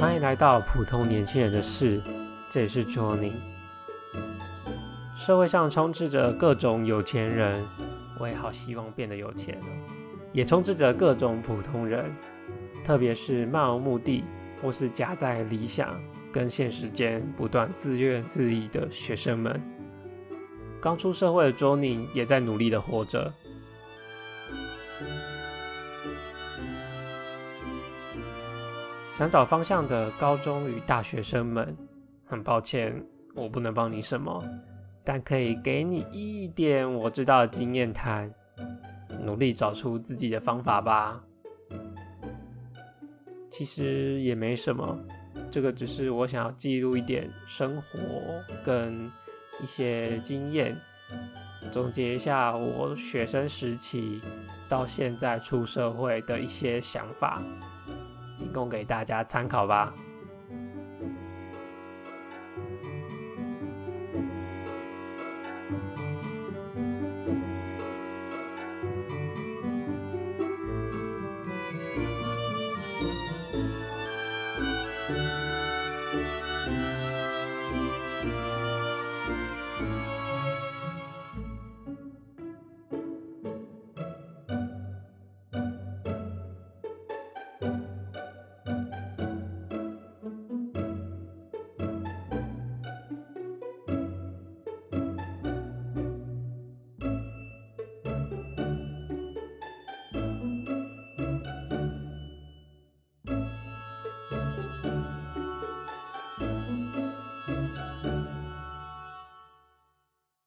欢迎来到普通年轻人的事，这里是 Johnny。社会上充斥着各种有钱人，我也好希望变得有钱也充斥着各种普通人，特别是漫无目的或是夹在理想跟现实间不断自怨自艾的学生们。刚出社会的 Johnny 也在努力的活着。想找方向的高中与大学生们，很抱歉，我不能帮你什么，但可以给你一点我知道的经验谈，努力找出自己的方法吧。其实也没什么，这个只是我想要记录一点生活跟一些经验，总结一下我学生时期到现在出社会的一些想法。仅供给大家参考吧。